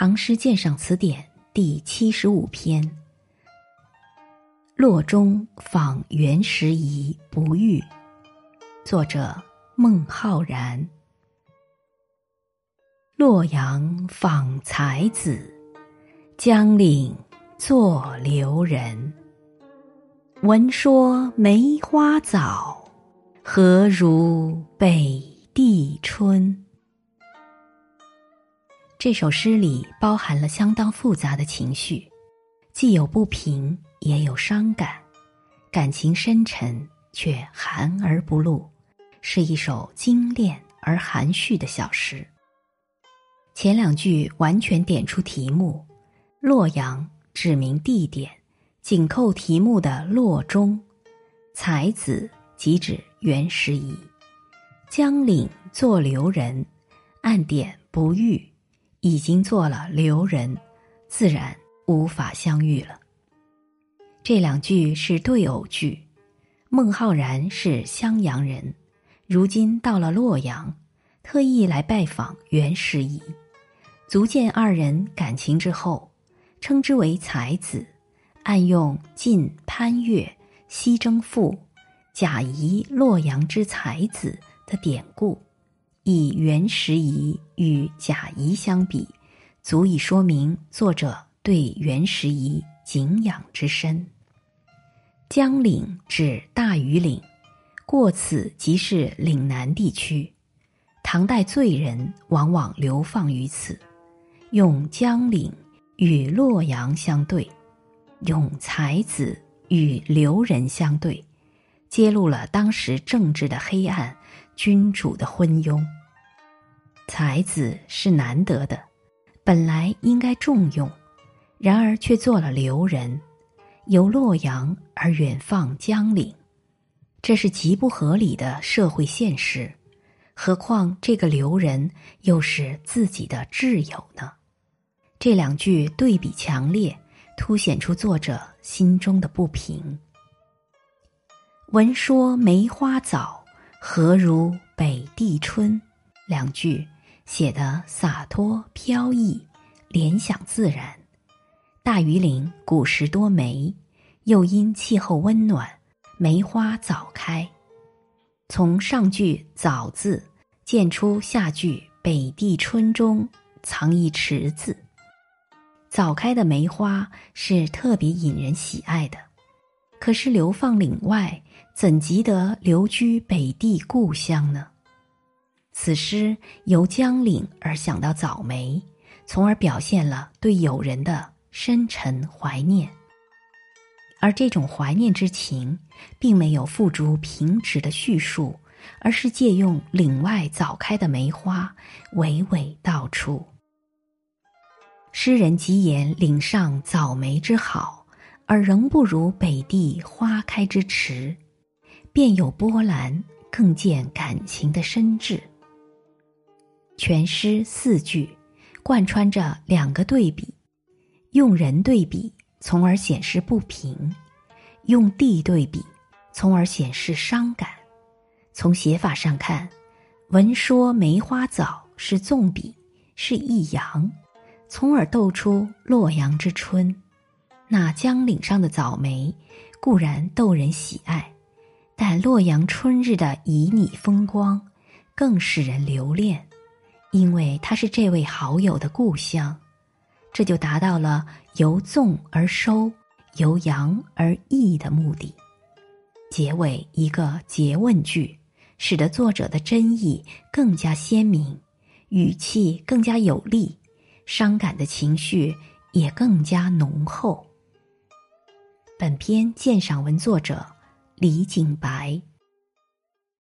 唐诗鉴赏词典》第七十五篇《洛中访袁时宜不遇》，作者孟浩然。洛阳访才子，江岭作留人。闻说梅花早，何如北地春？这首诗里包含了相当复杂的情绪，既有不平，也有伤感，感情深沉却含而不露，是一首精炼而含蓄的小诗。前两句完全点出题目，洛阳指明地点，紧扣题目的洛中，才子即指袁时宜，江岭作留人，暗点不遇，已经做了留人，自然无法相遇了。这两句是对偶句，孟浩然是襄阳人，如今到了洛阳，特意来拜访袁时宜。足见二人感情之厚，称之为才子，暗用晋潘岳、西征赋、贾谊洛阳之才子的典故，以元时仪与贾谊相比，足以说明作者对元时宜敬仰之深。江岭指大禹岭，过此即是岭南地区，唐代罪人往往流放于此。用江岭与洛阳相对，用才子与留人相对，揭露了当时政治的黑暗、君主的昏庸。才子是难得的，本来应该重用，然而却做了留人，由洛阳而远放江岭，这是极不合理的社会现实。何况这个留人又是自己的挚友呢？这两句对比强烈，凸显出作者心中的不平。闻说梅花早，何如北地春？两句写得洒脱飘逸，联想自然。大禹岭古时多梅，又因气候温暖，梅花早开。从上句“早”字见出下句“北地春”中藏一“迟”字。早开的梅花是特别引人喜爱的，可是流放岭外，怎及得留居北地故乡呢？此诗由江岭而想到早梅，从而表现了对友人的深沉怀念。而这种怀念之情，并没有付诸平直的叙述，而是借用岭外早开的梅花，娓娓道出。诗人极言岭上早梅之好，而仍不如北地花开之迟，便有波澜，更见感情的深挚。全诗四句，贯穿着两个对比：用人对比，从而显示不平；用地对比，从而显示伤感。从写法上看，闻说梅花早是纵笔，是一扬。从而斗出洛阳之春，那江岭上的早梅固然逗人喜爱，但洛阳春日的旖旎风光更使人留恋，因为它是这位好友的故乡，这就达到了由纵而收、由扬而抑的目的。结尾一个诘问句，使得作者的真意更加鲜明，语气更加有力。伤感的情绪也更加浓厚。本篇鉴赏文作者李景白。